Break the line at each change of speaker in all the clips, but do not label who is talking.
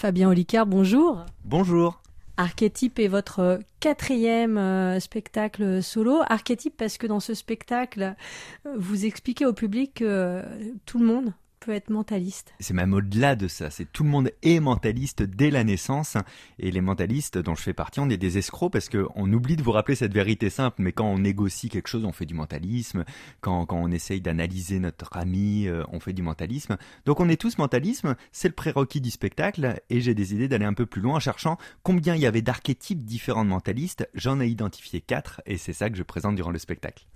Fabien Olicard, bonjour.
Bonjour.
Archétype est votre quatrième euh, spectacle solo. Archétype parce que dans ce spectacle, vous expliquez au public que tout le monde peut être mentaliste.
C'est même au-delà de ça, c'est tout le monde est mentaliste dès la naissance et les mentalistes dont je fais partie, on est des escrocs parce qu'on oublie de vous rappeler cette vérité simple, mais quand on négocie quelque chose, on fait du mentalisme, quand, on essaye d'analyser notre ami, euh, on fait du mentalisme. Donc on est tous mentalisme, c'est le prérequis du spectacle et j'ai des idées d'aller un peu plus loin en cherchant combien il y avait d'archétypes différents de mentalistes, j'en ai identifié quatre et c'est ça que je présente durant le spectacle.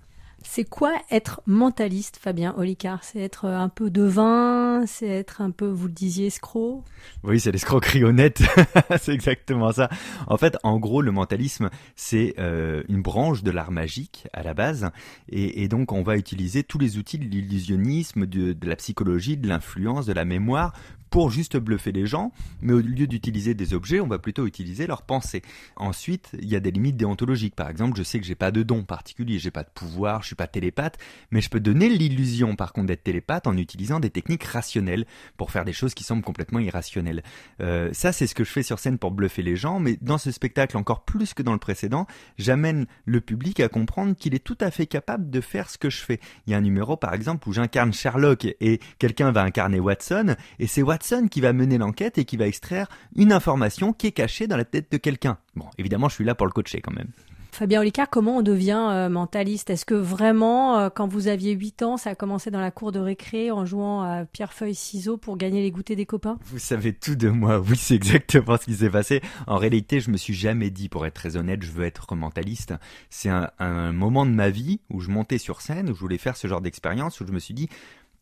C'est quoi être mentaliste, Fabien Olicard? C'est être un peu devin, c'est être un peu, vous le disiez, escroc
Oui, c'est l'escroquerie honnête, c'est exactement ça. En fait, en gros, le mentalisme, c'est euh, une branche de l'art magique à la base, et, donc on va utiliser tous les outils de l'illusionnisme, de, la psychologie, de l'influence, de la mémoire pour juste bluffer les gens, mais au lieu d'utiliser des objets, on va plutôt utiliser leur pensée. Ensuite, il y a des limites déontologiques. Par exemple, je sais que j'ai pas de don particulier, j'ai pas de pouvoir, je suis pas télépathe, mais je peux donner l'illusion par contre d'être télépathe en utilisant des techniques rationnelles pour faire des choses qui semblent complètement irrationnelles. Euh, ça, c'est ce que je fais sur scène pour bluffer les gens, mais dans ce spectacle encore plus que dans le précédent, j'amène le public à comprendre qu'il est tout à fait capable de faire ce que je fais. Il y a un numéro par exemple où j'incarne Sherlock et quelqu'un va incarner Watson et c'est Watson qui va mener l'enquête et qui va extraire une information qui est cachée dans la tête de quelqu'un. Bon, évidemment, je suis là pour le coacher quand même.
Fabien Olicard, comment on devient euh, mentaliste? Est-ce que vraiment, euh, quand vous aviez 8 ans, ça a commencé dans la cour de récré en jouant à pierre-feuille-ciseaux pour gagner les goûters des copains?
Vous savez tout de moi, oui, c'est exactement ce qui s'est passé. En réalité, je me suis jamais dit, pour être très honnête, je veux être mentaliste. C'est un, un moment de ma vie où je montais sur scène, où je voulais faire ce genre d'expérience, où je me suis dit,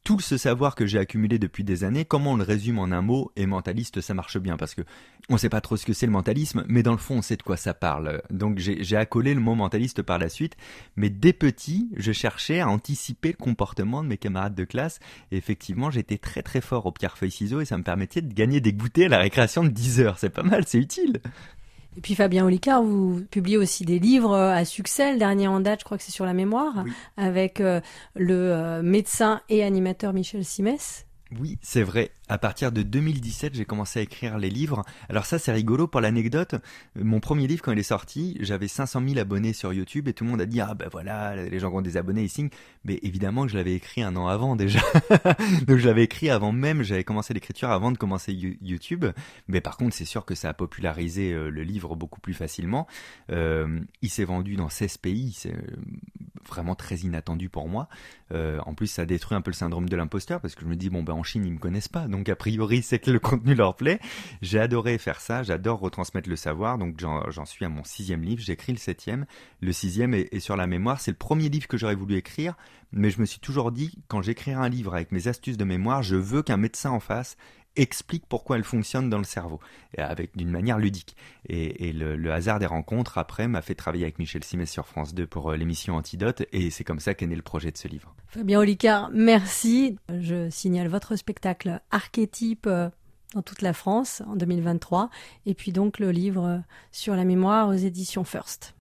tout ce savoir que j'ai accumulé depuis des années, comment on le résume en un mot Et mentaliste, ça marche bien parce que on sait pas trop ce que c'est le mentalisme, mais dans le fond, on sait de quoi ça parle. Donc j'ai accolé le mot mentaliste par la suite. Mais dès petit, je cherchais à anticiper le comportement de mes camarades de classe. Et effectivement, j'étais très très fort au pierre-feuille-ciseaux et ça me permettait de gagner des goûters à la récréation de 10 heures. C'est pas mal, c'est utile.
Et puis Fabien Olicard, vous publiez aussi des livres euh, à succès. Le dernier en date, je crois que c'est sur la mémoire, avec euh, le euh, médecin et animateur Michel Simès.
Oui, c'est vrai. À partir de 2017, j'ai commencé à écrire les livres. Alors ça, c'est rigolo pour l'anecdote. Mon premier livre, quand il est sorti, j'avais 500 000 abonnés sur YouTube et tout le monde a dit ah ben voilà, les gens qui ont des abonnés ils signent. Mais évidemment que je l'avais écrit un an avant déjà. Donc je l'avais écrit avant même. J'avais commencé l'écriture avant de commencer YouTube. Mais par contre, c'est sûr que ça a popularisé euh, le livre beaucoup plus facilement. Euh, il s'est vendu dans 16 pays. Vraiment très inattendu pour moi. Euh, en plus, ça détruit un peu le syndrome de l'imposteur parce que je me dis bon ben en Chine ils me connaissent pas, donc a priori c'est que le contenu leur plaît. J'ai adoré faire ça, j'adore retransmettre le savoir, donc j'en suis à mon sixième livre, j'écris le septième, le sixième est, est sur la mémoire. C'est le premier livre que j'aurais voulu écrire, mais je me suis toujours dit quand j'écrirai un livre avec mes astuces de mémoire, je veux qu'un médecin en face explique pourquoi elle fonctionne dans le cerveau, avec d'une manière ludique. Et, le, hasard des rencontres, après, m'a fait travailler avec Michel Simès sur France 2 pour euh, l'émission Antidote, et c'est comme ça qu'est né le projet de ce livre.
Fabien Olicard, merci. Je signale votre spectacle Archétype euh, dans toute la France en 2023, et puis donc le livre sur la mémoire aux éditions First.